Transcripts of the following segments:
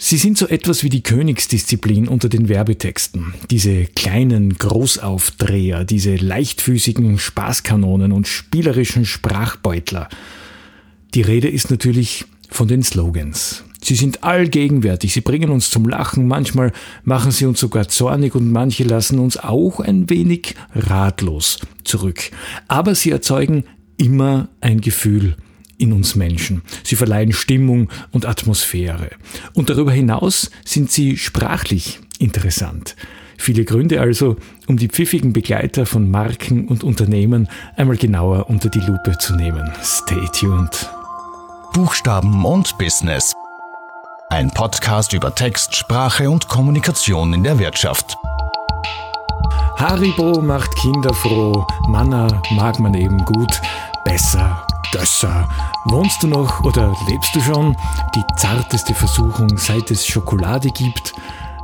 Sie sind so etwas wie die Königsdisziplin unter den Werbetexten. Diese kleinen Großaufdreher, diese leichtfüßigen Spaßkanonen und spielerischen Sprachbeutler. Die Rede ist natürlich von den Slogans. Sie sind allgegenwärtig, sie bringen uns zum Lachen, manchmal machen sie uns sogar zornig und manche lassen uns auch ein wenig ratlos zurück. Aber sie erzeugen immer ein Gefühl in uns Menschen. Sie verleihen Stimmung und Atmosphäre. Und darüber hinaus sind sie sprachlich interessant. Viele Gründe also, um die pfiffigen Begleiter von Marken und Unternehmen einmal genauer unter die Lupe zu nehmen. Stay tuned. Buchstaben und Business. Ein Podcast über Text, Sprache und Kommunikation in der Wirtschaft. Haribo macht Kinder froh, Manna mag man eben gut, besser Gösser. Wohnst du noch oder lebst du schon? Die zarteste Versuchung, seit es Schokolade gibt.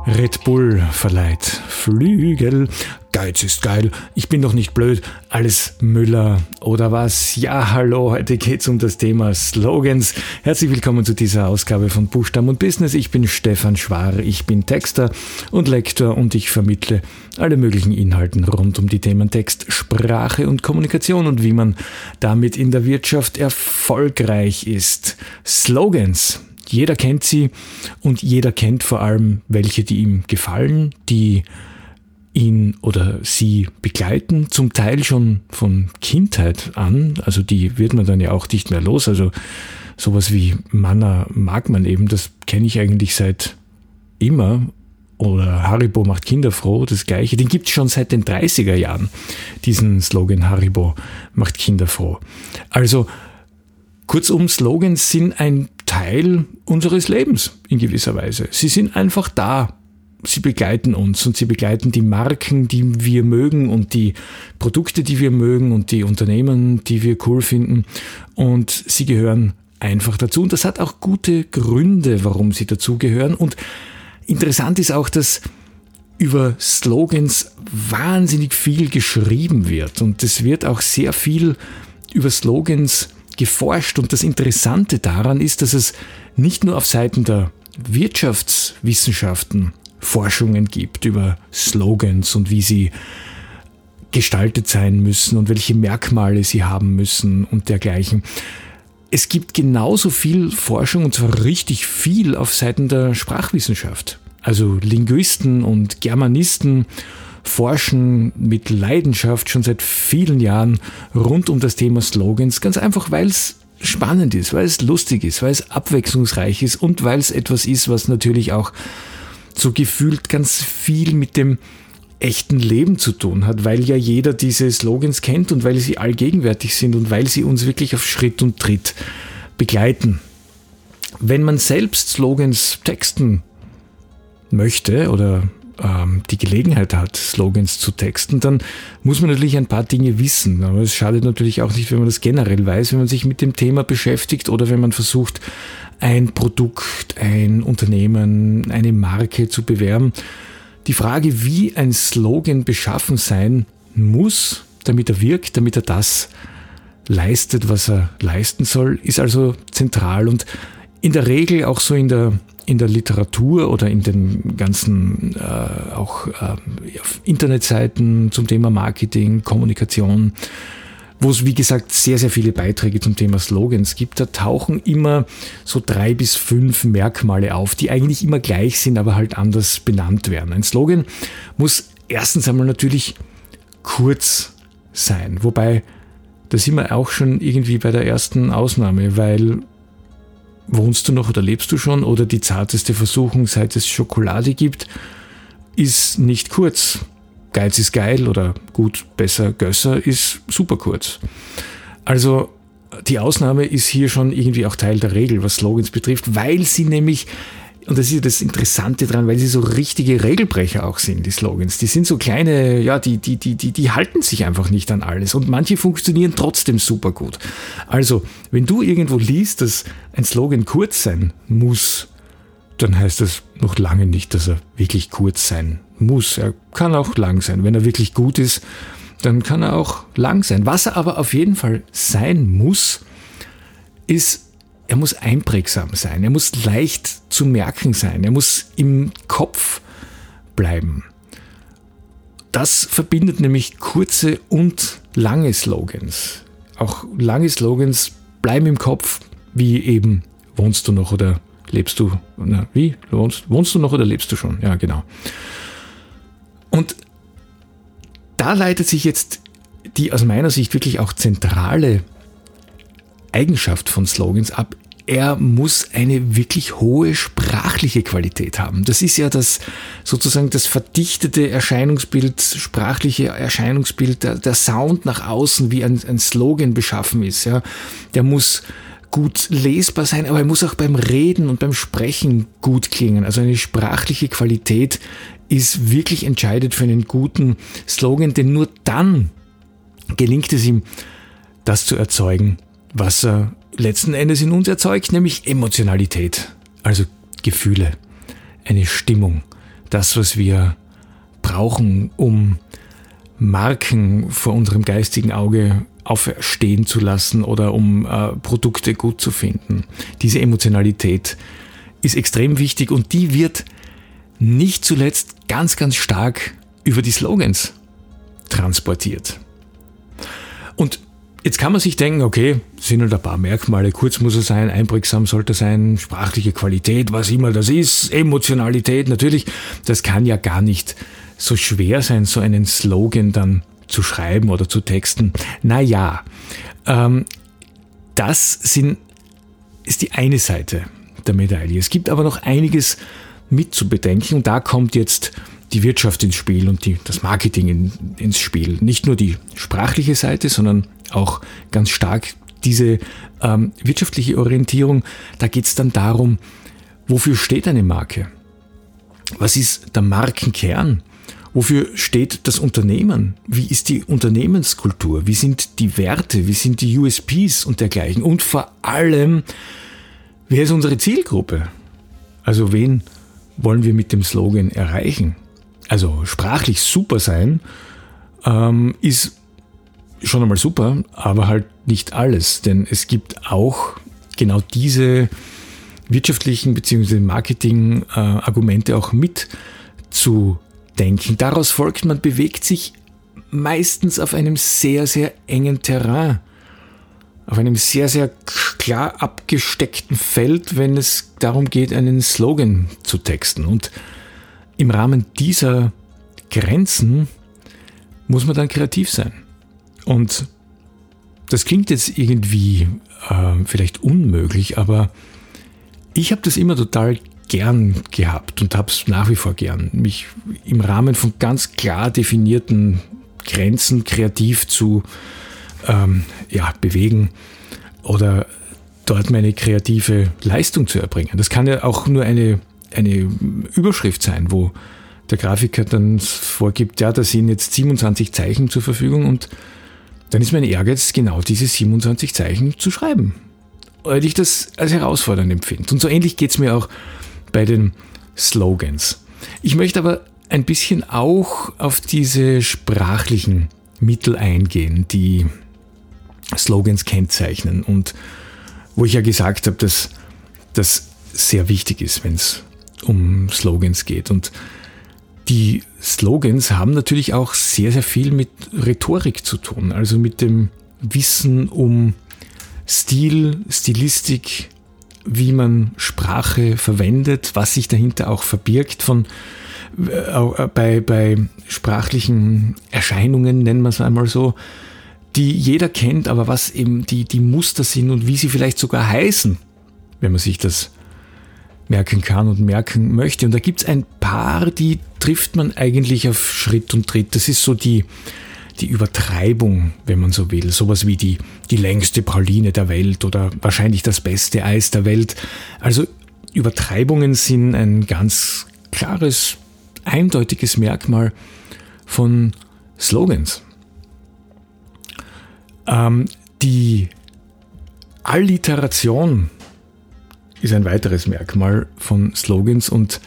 Red Bull verleiht Flügel. Geiz ist geil. Ich bin doch nicht blöd. Alles Müller oder was? Ja, hallo. Heute geht's um das Thema Slogans. Herzlich willkommen zu dieser Ausgabe von Buchstaben und Business. Ich bin Stefan Schwar. Ich bin Texter und Lektor und ich vermittle alle möglichen Inhalten rund um die Themen Text, Sprache und Kommunikation und wie man damit in der Wirtschaft erfolgreich ist. Slogans. Jeder kennt sie und jeder kennt vor allem welche, die ihm gefallen, die ihn oder sie begleiten, zum Teil schon von Kindheit an, also die wird man dann ja auch nicht mehr los, also sowas wie Manna mag man eben, das kenne ich eigentlich seit immer. Oder Haribo macht Kinder froh, das gleiche, den gibt es schon seit den 30er Jahren, diesen Slogan Haribo macht Kinder froh. Also kurzum, Slogans sind ein Teil unseres Lebens in gewisser Weise. Sie sind einfach da. Sie begleiten uns und sie begleiten die Marken, die wir mögen und die Produkte, die wir mögen und die Unternehmen, die wir cool finden. Und sie gehören einfach dazu. Und das hat auch gute Gründe, warum sie dazugehören. Und interessant ist auch, dass über Slogans wahnsinnig viel geschrieben wird. Und es wird auch sehr viel über Slogans geforscht und das Interessante daran ist, dass es nicht nur auf Seiten der Wirtschaftswissenschaften Forschungen gibt über Slogans und wie sie gestaltet sein müssen und welche Merkmale sie haben müssen und dergleichen. Es gibt genauso viel Forschung und zwar richtig viel auf Seiten der Sprachwissenschaft. Also Linguisten und Germanisten forschen mit Leidenschaft schon seit vielen Jahren rund um das Thema Slogans, ganz einfach, weil es spannend ist, weil es lustig ist, weil es abwechslungsreich ist und weil es etwas ist, was natürlich auch so gefühlt ganz viel mit dem echten Leben zu tun hat, weil ja jeder diese Slogans kennt und weil sie allgegenwärtig sind und weil sie uns wirklich auf Schritt und Tritt begleiten. Wenn man selbst Slogans texten möchte oder ähm, die Gelegenheit hat, Slogans zu texten, dann muss man natürlich ein paar Dinge wissen. Aber es schadet natürlich auch nicht, wenn man das generell weiß, wenn man sich mit dem Thema beschäftigt oder wenn man versucht, ein Produkt, ein Unternehmen, eine Marke zu bewerben. Die Frage, wie ein Slogan beschaffen sein muss, damit er wirkt, damit er das leistet, was er leisten soll, ist also zentral und in der Regel auch so in der in der Literatur oder in den ganzen äh, auch äh, Internetseiten zum Thema Marketing, Kommunikation, wo es wie gesagt sehr, sehr viele Beiträge zum Thema Slogans gibt, da tauchen immer so drei bis fünf Merkmale auf, die eigentlich immer gleich sind, aber halt anders benannt werden. Ein Slogan muss erstens einmal natürlich kurz sein, wobei da sind wir auch schon irgendwie bei der ersten Ausnahme, weil wohnst du noch oder lebst du schon oder die zarteste Versuchung, seit es Schokolade gibt, ist nicht kurz. Geiz ist geil oder gut, besser, gösser ist super kurz. Also die Ausnahme ist hier schon irgendwie auch Teil der Regel, was Slogans betrifft, weil sie nämlich und das ist ja das Interessante dran, weil sie so richtige Regelbrecher auch sind, die Slogans. Die sind so kleine, ja, die, die, die, die, die halten sich einfach nicht an alles. Und manche funktionieren trotzdem super gut. Also, wenn du irgendwo liest, dass ein Slogan kurz sein muss, dann heißt das noch lange nicht, dass er wirklich kurz sein muss. Er kann auch lang sein. Wenn er wirklich gut ist, dann kann er auch lang sein. Was er aber auf jeden Fall sein muss, ist er muss einprägsam sein, er muss leicht zu merken sein, er muss im Kopf bleiben. Das verbindet nämlich kurze und lange Slogans. Auch lange Slogans bleiben im Kopf, wie eben wohnst du noch oder lebst du, na, wie? Wohnst, wohnst du noch oder lebst du schon? Ja, genau. Und da leitet sich jetzt die aus meiner Sicht wirklich auch zentrale Eigenschaft von Slogans ab. Er muss eine wirklich hohe sprachliche Qualität haben. Das ist ja das sozusagen das verdichtete Erscheinungsbild, sprachliche Erscheinungsbild, der, der Sound nach außen, wie ein, ein Slogan beschaffen ist. Ja. Der muss gut lesbar sein, aber er muss auch beim Reden und beim Sprechen gut klingen. Also eine sprachliche Qualität ist wirklich entscheidend für einen guten Slogan, denn nur dann gelingt es ihm, das zu erzeugen, was er letzten Endes in uns erzeugt, nämlich Emotionalität, also Gefühle, eine Stimmung, das, was wir brauchen, um Marken vor unserem geistigen Auge auferstehen zu lassen oder um äh, Produkte gut zu finden. Diese Emotionalität ist extrem wichtig und die wird nicht zuletzt ganz, ganz stark über die Slogans transportiert. Und jetzt kann man sich denken, okay, sind halt ein paar Merkmale, kurz muss er sein, einprägsam sollte er sein, sprachliche Qualität, was immer das ist, Emotionalität, natürlich, das kann ja gar nicht so schwer sein, so einen Slogan dann zu schreiben oder zu texten. Naja, ähm, das sind, ist die eine Seite der Medaille. Es gibt aber noch einiges mitzubedenken und da kommt jetzt die Wirtschaft ins Spiel und die, das Marketing in, ins Spiel. Nicht nur die sprachliche Seite, sondern auch ganz stark diese ähm, wirtschaftliche Orientierung. Da geht es dann darum, wofür steht eine Marke? Was ist der Markenkern? Wofür steht das Unternehmen? Wie ist die Unternehmenskultur? Wie sind die Werte? Wie sind die USPs und dergleichen? Und vor allem, wer ist unsere Zielgruppe? Also wen wollen wir mit dem Slogan erreichen? also sprachlich super sein, ähm, ist schon einmal super, aber halt nicht alles. Denn es gibt auch genau diese wirtschaftlichen bzw. Marketing-Argumente auch mit zu denken. Daraus folgt, man bewegt sich meistens auf einem sehr, sehr engen Terrain. Auf einem sehr, sehr klar abgesteckten Feld, wenn es darum geht, einen Slogan zu texten. Und im Rahmen dieser Grenzen muss man dann kreativ sein. Und das klingt jetzt irgendwie äh, vielleicht unmöglich, aber ich habe das immer total gern gehabt und habe es nach wie vor gern, mich im Rahmen von ganz klar definierten Grenzen kreativ zu ähm, ja, bewegen oder dort meine kreative Leistung zu erbringen. Das kann ja auch nur eine eine Überschrift sein, wo der Grafiker dann vorgibt, ja, da sind jetzt 27 Zeichen zur Verfügung und dann ist mein Ehrgeiz, genau diese 27 Zeichen zu schreiben. Weil ich das als herausfordernd empfinde. Und so ähnlich geht es mir auch bei den Slogans. Ich möchte aber ein bisschen auch auf diese sprachlichen Mittel eingehen, die Slogans kennzeichnen und wo ich ja gesagt habe, dass das sehr wichtig ist, wenn es um Slogans geht. Und die Slogans haben natürlich auch sehr, sehr viel mit Rhetorik zu tun, also mit dem Wissen um Stil, Stilistik, wie man Sprache verwendet, was sich dahinter auch verbirgt von äh, bei, bei sprachlichen Erscheinungen, nennen wir es einmal so, die jeder kennt, aber was eben die, die Muster sind und wie sie vielleicht sogar heißen, wenn man sich das merken kann und merken möchte. Und da gibt es ein paar, die trifft man eigentlich auf Schritt und Tritt. Das ist so die, die Übertreibung, wenn man so will. Sowas wie die, die längste Praline der Welt oder wahrscheinlich das beste Eis der Welt. Also Übertreibungen sind ein ganz klares, eindeutiges Merkmal von Slogans. Ähm, die Alliteration ist ein weiteres Merkmal von Slogans und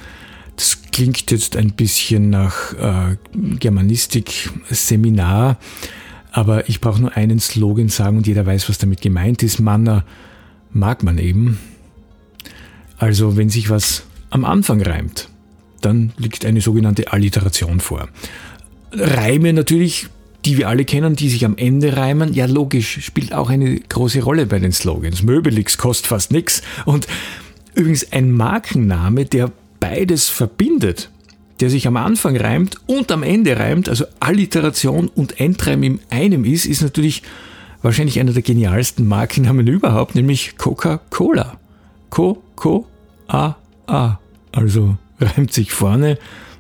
das klingt jetzt ein bisschen nach äh, Germanistik-Seminar, aber ich brauche nur einen Slogan sagen und jeder weiß, was damit gemeint ist. Manna mag man eben. Also wenn sich was am Anfang reimt, dann liegt eine sogenannte Alliteration vor. Reime natürlich, die wir alle kennen, die sich am Ende reimen, ja logisch, spielt auch eine große Rolle bei den Slogans. Möbelix kostet fast nichts. Und übrigens ein Markenname, der beides verbindet, der sich am Anfang reimt und am Ende reimt, also Alliteration und Endreim in einem ist, ist natürlich wahrscheinlich einer der genialsten Markennamen überhaupt, nämlich Coca-Cola. Co-Co-A-A. Also reimt sich vorne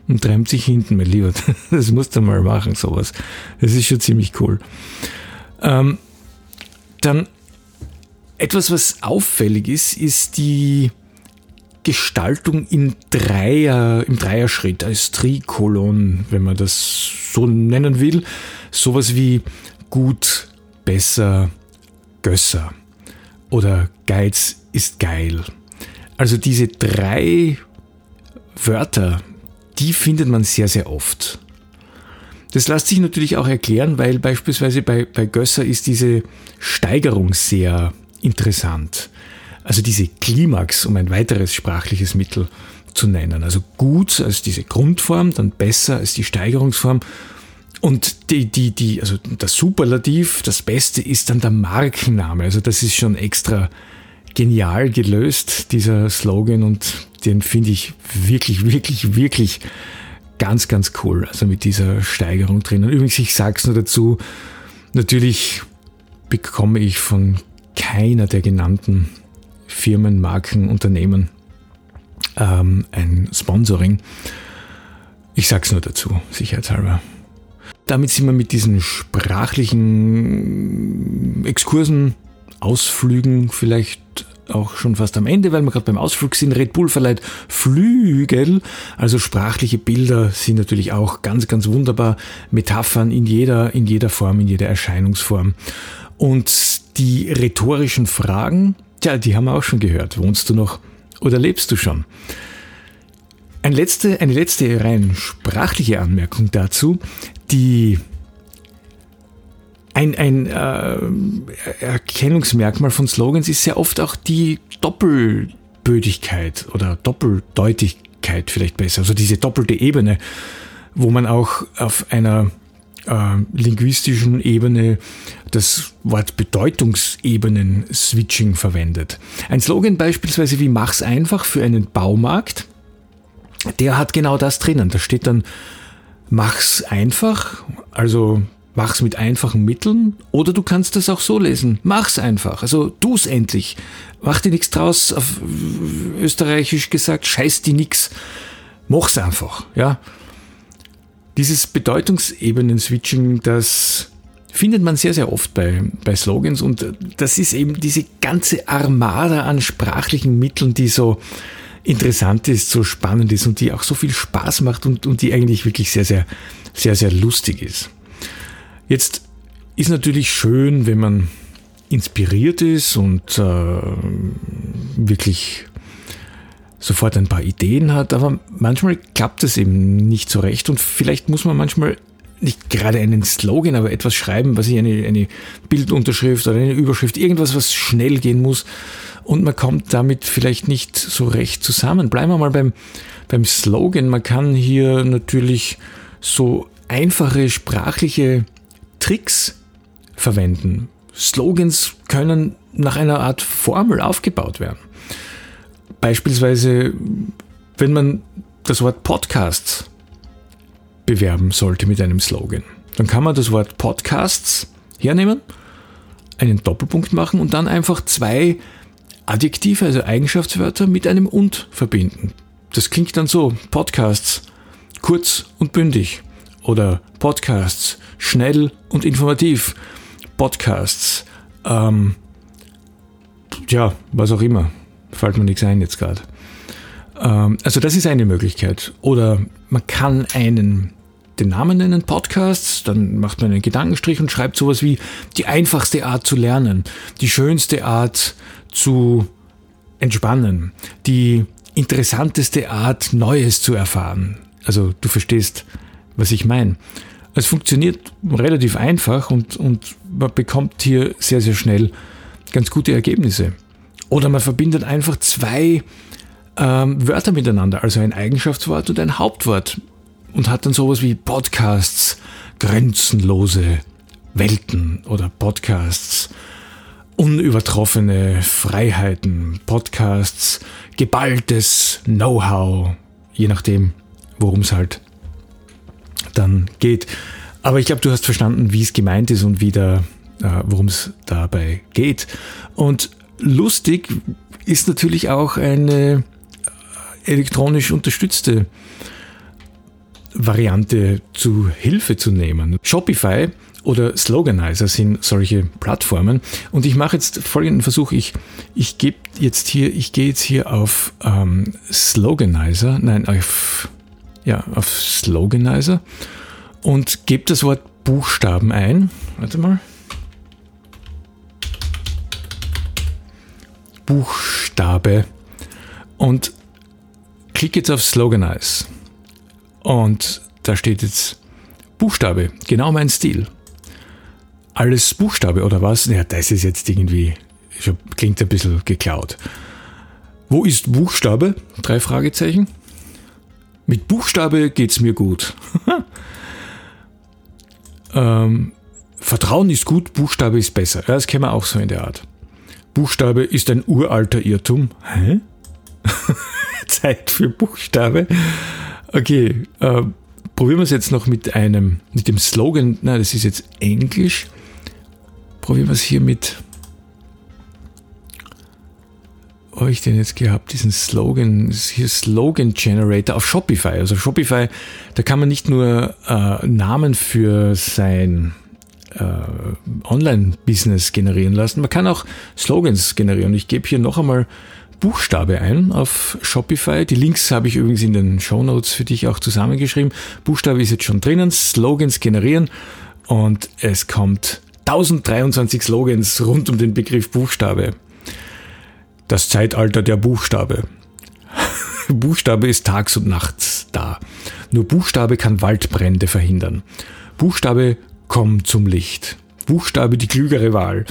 und reimt sich hinten, mein Lieber. Das musst du mal machen, sowas. Das ist schon ziemlich cool. Ähm, dann etwas, was auffällig ist, ist die Gestaltung in Dreier, im Dreierschritt, als Trikolon, wenn man das so nennen will. Sowas wie gut, besser, Gösser oder Geiz ist geil. Also diese drei Wörter, die findet man sehr, sehr oft. Das lässt sich natürlich auch erklären, weil beispielsweise bei, bei Gösser ist diese Steigerung sehr interessant. Also diese Klimax, um ein weiteres sprachliches Mittel zu nennen. Also gut als diese Grundform, dann besser als die Steigerungsform. Und die, die, die, also das Superlativ, das Beste ist dann der Markenname. Also das ist schon extra genial gelöst, dieser Slogan, und den finde ich wirklich, wirklich, wirklich ganz, ganz cool. Also mit dieser Steigerung drinnen. Übrigens, ich sage es nur dazu, natürlich bekomme ich von keiner der genannten Firmen, Marken, Unternehmen ähm, ein Sponsoring. Ich sage es nur dazu, sicherheitshalber. Damit sind wir mit diesen sprachlichen Exkursen, Ausflügen vielleicht auch schon fast am Ende, weil wir gerade beim Ausflug sind. Red Bull verleiht Flügel, also sprachliche Bilder sind natürlich auch ganz, ganz wunderbar. Metaphern in jeder, in jeder Form, in jeder Erscheinungsform. Und die rhetorischen Fragen, Tja, die haben wir auch schon gehört. Wohnst du noch oder lebst du schon? Eine letzte, eine letzte rein sprachliche Anmerkung dazu. Die ein, ein äh, Erkennungsmerkmal von Slogans ist sehr oft auch die Doppelbödigkeit oder Doppeldeutigkeit vielleicht besser. Also diese doppelte Ebene, wo man auch auf einer äh, linguistischen Ebene das Wort Bedeutungsebenen-Switching verwendet. Ein Slogan beispielsweise wie Mach's einfach für einen Baumarkt, der hat genau das drinnen. Da steht dann Mach's einfach, also mach's mit einfachen Mitteln, oder du kannst das auch so lesen. Mach's einfach, also tu's endlich. Mach dir nichts draus, auf österreichisch gesagt, scheiß dir nix. Mach's einfach, ja. Dieses Bedeutungsebenen-Switching, das findet man sehr, sehr oft bei, bei Slogans und das ist eben diese ganze Armada an sprachlichen Mitteln, die so interessant ist, so spannend ist und die auch so viel Spaß macht und, und die eigentlich wirklich sehr, sehr, sehr, sehr lustig ist. Jetzt ist natürlich schön, wenn man inspiriert ist und äh, wirklich sofort ein paar Ideen hat, aber manchmal klappt es eben nicht so recht und vielleicht muss man manchmal nicht gerade einen Slogan, aber etwas schreiben, was ich eine, eine Bildunterschrift oder eine Überschrift, irgendwas, was schnell gehen muss und man kommt damit vielleicht nicht so recht zusammen. Bleiben wir mal beim, beim Slogan. Man kann hier natürlich so einfache sprachliche Tricks verwenden. Slogans können nach einer Art Formel aufgebaut werden. Beispielsweise, wenn man das Wort Podcasts bewerben sollte mit einem Slogan, dann kann man das Wort Podcasts hernehmen, einen Doppelpunkt machen und dann einfach zwei Adjektive, also Eigenschaftswörter mit einem und verbinden. Das klingt dann so, Podcasts, kurz und bündig oder Podcasts, schnell und informativ, Podcasts, ähm, ja, was auch immer. Fällt mir nichts ein jetzt gerade. Ähm, also das ist eine Möglichkeit. Oder man kann einen den Namen nennen, Podcasts, dann macht man einen Gedankenstrich und schreibt sowas wie die einfachste Art zu lernen, die schönste Art zu entspannen, die interessanteste Art Neues zu erfahren. Also du verstehst, was ich meine. Es funktioniert relativ einfach und, und man bekommt hier sehr, sehr schnell ganz gute Ergebnisse. Oder man verbindet einfach zwei ähm, Wörter miteinander, also ein Eigenschaftswort und ein Hauptwort. Und hat dann sowas wie Podcasts, grenzenlose Welten oder Podcasts, unübertroffene Freiheiten, Podcasts, geballtes Know-how, je nachdem, worum es halt dann geht. Aber ich glaube, du hast verstanden, wie es gemeint ist und wie da, äh, worum es dabei geht. Und lustig ist natürlich auch eine elektronisch unterstützte Variante zu Hilfe zu nehmen. Shopify oder Sloganizer sind solche Plattformen. Und ich mache jetzt folgenden Versuch. Ich, ich gebe jetzt hier, ich gehe jetzt hier auf ähm, Sloganizer, nein, auf, ja, auf Sloganizer und gebe das Wort Buchstaben ein. Warte mal. Buchstabe. Und klicke jetzt auf Sloganize. Und da steht jetzt Buchstabe, genau mein Stil. Alles Buchstabe oder was? Ja, das ist jetzt irgendwie, klingt ein bisschen geklaut. Wo ist Buchstabe? Drei Fragezeichen. Mit Buchstabe geht's mir gut. ähm, Vertrauen ist gut, Buchstabe ist besser. Ja, das kennen wir auch so in der Art. Buchstabe ist ein uralter Irrtum. Hä? Zeit für Buchstabe. Okay, äh, probieren wir es jetzt noch mit einem, mit dem Slogan. Nein, das ist jetzt Englisch. Probieren wir es hier mit. Habe ich denn jetzt gehabt? Diesen Slogan, hier Slogan Generator auf Shopify. Also Shopify, da kann man nicht nur äh, Namen für sein äh, Online-Business generieren lassen, man kann auch Slogans generieren. Ich gebe hier noch einmal Buchstabe ein auf Shopify. Die Links habe ich übrigens in den Show Notes für dich auch zusammengeschrieben. Buchstabe ist jetzt schon drinnen. Slogans generieren und es kommt 1023 Slogans rund um den Begriff Buchstabe. Das Zeitalter der Buchstabe. Buchstabe ist tags und nachts da. Nur Buchstabe kann Waldbrände verhindern. Buchstabe kommt zum Licht. Buchstabe die klügere Wahl.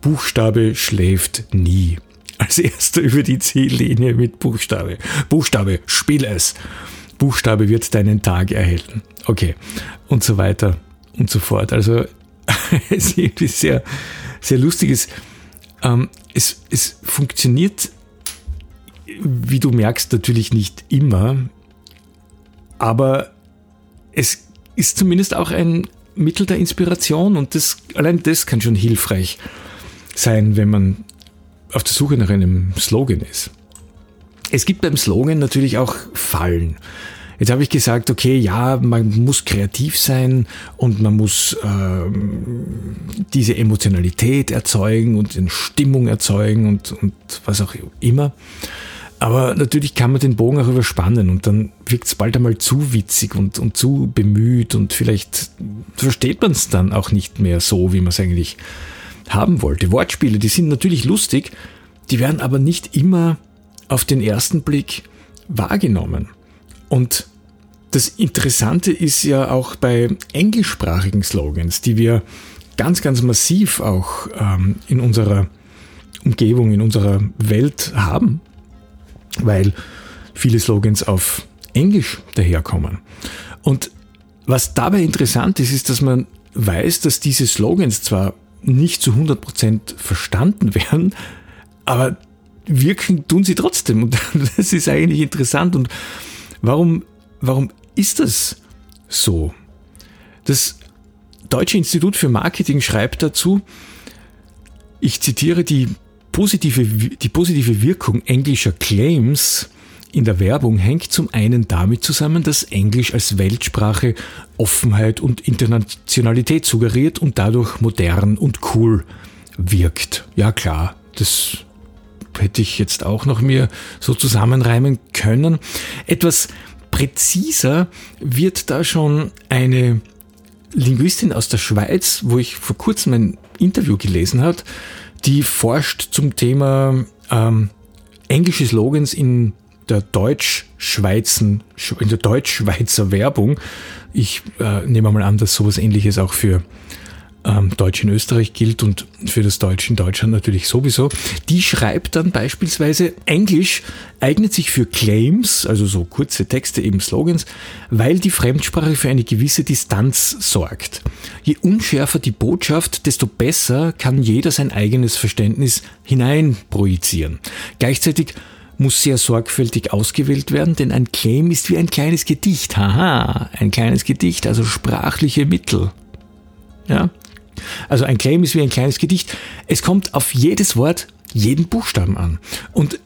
Buchstabe schläft nie als erster über die Ziellinie mit Buchstabe. Buchstabe, spiel es. Buchstabe wird deinen Tag erhellen. Okay. Und so weiter und so fort. Also es ist irgendwie sehr, sehr lustiges. Ähm, es, es funktioniert, wie du merkst, natürlich nicht immer, aber es ist zumindest auch ein Mittel der Inspiration und das, allein das kann schon hilfreich sein, wenn man auf der Suche nach einem Slogan ist. Es gibt beim Slogan natürlich auch Fallen. Jetzt habe ich gesagt, okay, ja, man muss kreativ sein und man muss ähm, diese Emotionalität erzeugen und eine Stimmung erzeugen und, und was auch immer. Aber natürlich kann man den Bogen auch überspannen und dann wirkt es bald einmal zu witzig und, und zu bemüht und vielleicht versteht man es dann auch nicht mehr so, wie man es eigentlich haben wollte. Wortspiele, die sind natürlich lustig, die werden aber nicht immer auf den ersten Blick wahrgenommen. Und das Interessante ist ja auch bei englischsprachigen Slogans, die wir ganz, ganz massiv auch ähm, in unserer Umgebung, in unserer Welt haben, weil viele Slogans auf Englisch daherkommen. Und was dabei interessant ist, ist, dass man weiß, dass diese Slogans zwar nicht zu 100% verstanden werden, aber wirken tun sie trotzdem. Und das ist eigentlich interessant. Und warum, warum ist das so? Das Deutsche Institut für Marketing schreibt dazu, ich zitiere die positive, die positive Wirkung englischer Claims in der Werbung hängt zum einen damit zusammen, dass Englisch als Weltsprache Offenheit und Internationalität suggeriert und dadurch modern und cool wirkt. Ja klar, das hätte ich jetzt auch noch mir so zusammenreimen können. Etwas präziser wird da schon eine Linguistin aus der Schweiz, wo ich vor kurzem ein Interview gelesen habe, die forscht zum Thema ähm, englische Slogans in der Deutsch-Schweizen, in der Deutsch-Schweizer Werbung. Ich äh, nehme mal an, dass sowas ähnliches auch für ähm, Deutsch in Österreich gilt und für das Deutsch in Deutschland natürlich sowieso, die schreibt dann beispielsweise, Englisch eignet sich für Claims, also so kurze Texte, eben Slogans, weil die Fremdsprache für eine gewisse Distanz sorgt. Je unschärfer die Botschaft, desto besser kann jeder sein eigenes Verständnis hineinprojizieren. Gleichzeitig muss sehr sorgfältig ausgewählt werden, denn ein Claim ist wie ein kleines Gedicht. Haha, ein kleines Gedicht, also sprachliche Mittel. Ja? Also ein Claim ist wie ein kleines Gedicht. Es kommt auf jedes Wort, jeden Buchstaben an. Und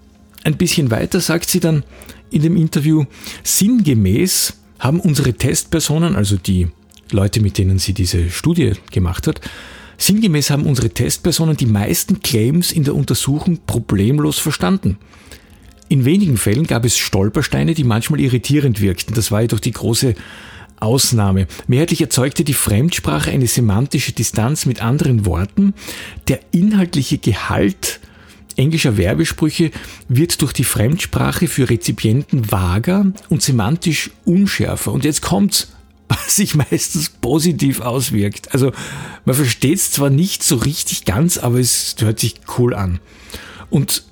ein bisschen weiter sagt sie dann in dem Interview, sinngemäß haben unsere Testpersonen, also die Leute, mit denen sie diese Studie gemacht hat, sinngemäß haben unsere Testpersonen die meisten Claims in der Untersuchung problemlos verstanden. In wenigen Fällen gab es Stolpersteine, die manchmal irritierend wirkten. Das war jedoch die große Ausnahme. Mehrheitlich erzeugte die Fremdsprache eine semantische Distanz mit anderen Worten. Der inhaltliche Gehalt englischer Werbesprüche wird durch die Fremdsprache für Rezipienten vager und semantisch unschärfer. Und jetzt kommt's, was sich meistens positiv auswirkt. Also man versteht es zwar nicht so richtig ganz, aber es hört sich cool an. Und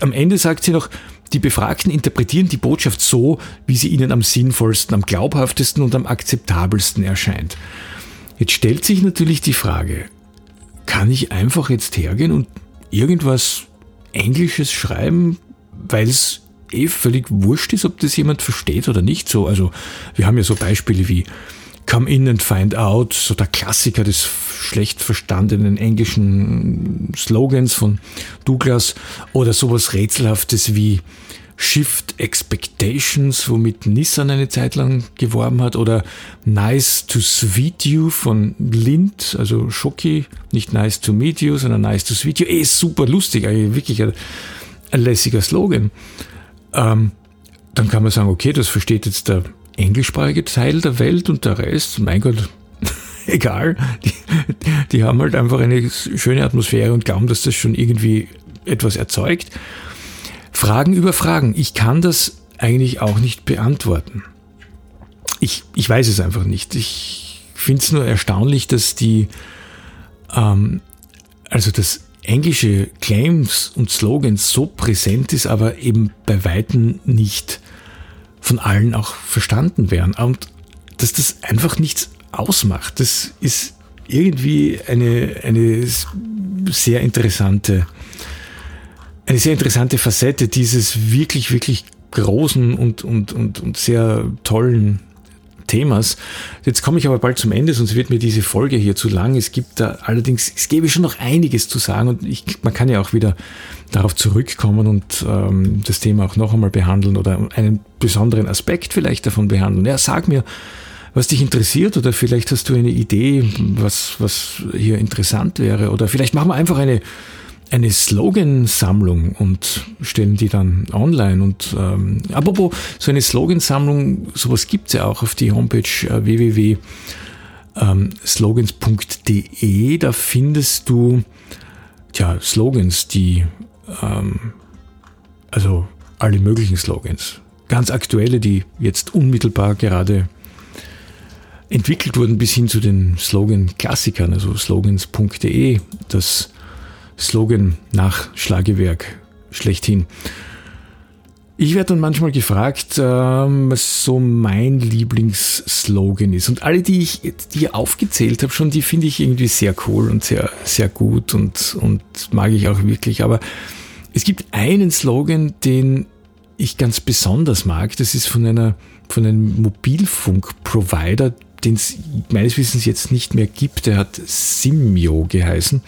am Ende sagt sie noch, die Befragten interpretieren die Botschaft so, wie sie ihnen am sinnvollsten, am glaubhaftesten und am akzeptabelsten erscheint. Jetzt stellt sich natürlich die Frage, kann ich einfach jetzt hergehen und irgendwas Englisches schreiben, weil es eh völlig wurscht ist, ob das jemand versteht oder nicht so. Also wir haben ja so Beispiele wie Come in and find out, so der Klassiker des schlecht verstandenen englischen Slogans von Douglas oder sowas Rätselhaftes wie Shift Expectations, womit Nissan eine Zeit lang geworben hat, oder Nice to Sweet You von Lind, also Schoki, nicht Nice to Meet You, sondern Nice to Sweet You. Eh, super lustig, eigentlich wirklich ein, ein lässiger Slogan. Ähm, dann kann man sagen, okay, das versteht jetzt der englischsprachige Teil der Welt und der Rest, mein Gott, egal. Die, die haben halt einfach eine schöne Atmosphäre und glauben, dass das schon irgendwie etwas erzeugt. Fragen über Fragen. Ich kann das eigentlich auch nicht beantworten. Ich, ich weiß es einfach nicht. Ich finde es nur erstaunlich, dass die, ähm, also das englische Claims und Slogans so präsent ist, aber eben bei Weitem nicht von allen auch verstanden werden. Und dass das einfach nichts ausmacht. Das ist irgendwie eine, eine sehr interessante, eine sehr interessante Facette dieses wirklich, wirklich großen und, und, und, und sehr tollen Themas. Jetzt komme ich aber bald zum Ende, sonst wird mir diese Folge hier zu lang. Es gibt da allerdings, es gäbe schon noch einiges zu sagen und ich, man kann ja auch wieder darauf zurückkommen und ähm, das Thema auch noch einmal behandeln oder einen besonderen Aspekt vielleicht davon behandeln. Ja, sag mir, was dich interessiert oder vielleicht hast du eine Idee, was, was hier interessant wäre oder vielleicht machen wir einfach eine, eine Slogansammlung und stellen die dann online. Und ähm, apropos, so eine Slogansammlung, sowas gibt's ja auch auf die Homepage äh, www.slogans.de. Da findest du tja, Slogans, die ähm, also alle möglichen Slogans. Ganz aktuelle, die jetzt unmittelbar gerade entwickelt wurden bis hin zu den Slogan-Klassikern, also slogans.de, das Slogan nach Schlagewerk schlechthin. Ich werde dann manchmal gefragt, ähm, was so mein Lieblingsslogan ist. Und alle, die ich die aufgezählt habe, schon, die finde ich irgendwie sehr cool und sehr, sehr gut und, und mag ich auch wirklich. Aber es gibt einen Slogan, den ich ganz besonders mag. Das ist von einer, von einem Mobilfunkprovider, den es meines Wissens jetzt nicht mehr gibt. Der hat Simio geheißen,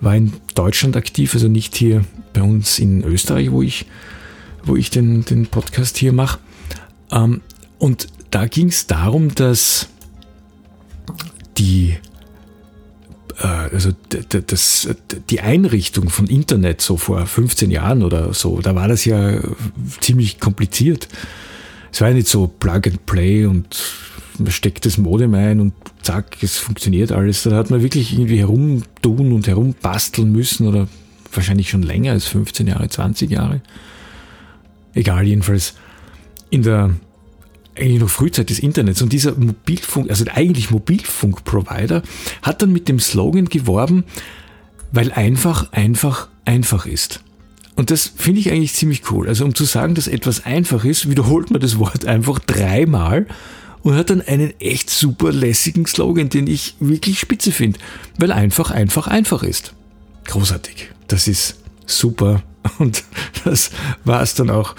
war in Deutschland aktiv, also nicht hier bei uns in Österreich, wo ich, wo ich den, den Podcast hier mache. Ähm, und da ging es darum, dass die äh, also das, die Einrichtung von Internet so vor 15 Jahren oder so, da war das ja ziemlich kompliziert. Es war ja nicht so Plug and Play und man steckt das Modem ein und zack, es funktioniert alles. Da hat man wirklich irgendwie herumtun und herumbasteln müssen oder wahrscheinlich schon länger als 15 Jahre, 20 Jahre. Egal, jedenfalls in der eigentlich noch Frühzeit des Internets und dieser Mobilfunk, also eigentlich Mobilfunkprovider, hat dann mit dem Slogan geworben, weil einfach, einfach, einfach ist. Und das finde ich eigentlich ziemlich cool. Also um zu sagen, dass etwas einfach ist, wiederholt man das Wort einfach dreimal und hat dann einen echt super lässigen Slogan, den ich wirklich spitze finde, weil einfach, einfach, einfach ist. Großartig. Das ist super. Und das war es dann auch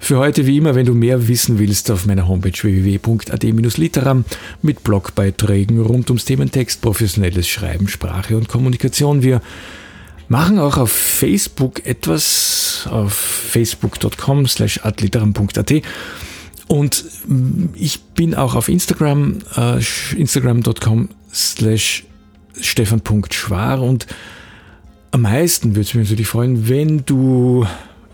für heute wie immer, wenn du mehr wissen willst, auf meiner Homepage www.ad-literam mit Blogbeiträgen rund ums Thementext, professionelles Schreiben, Sprache und Kommunikation. Wir machen auch auf Facebook etwas, auf facebook.com slash adliteram.at und ich bin auch auf Instagram, äh, instagram.com slash stefan.schwar und am meisten würde es mich natürlich freuen, wenn du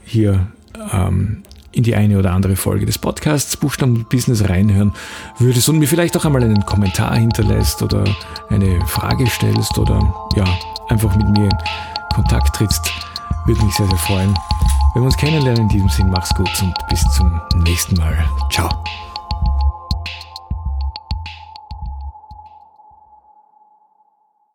hier ähm, in die eine oder andere Folge des Podcasts Buchstaben Business reinhören würdest und mir vielleicht auch einmal einen Kommentar hinterlässt oder eine Frage stellst oder ja, einfach mit mir in Kontakt trittst, würde mich sehr, sehr freuen. Wenn wir uns kennenlernen, in diesem Sinn, mach's gut und bis zum nächsten Mal. Ciao.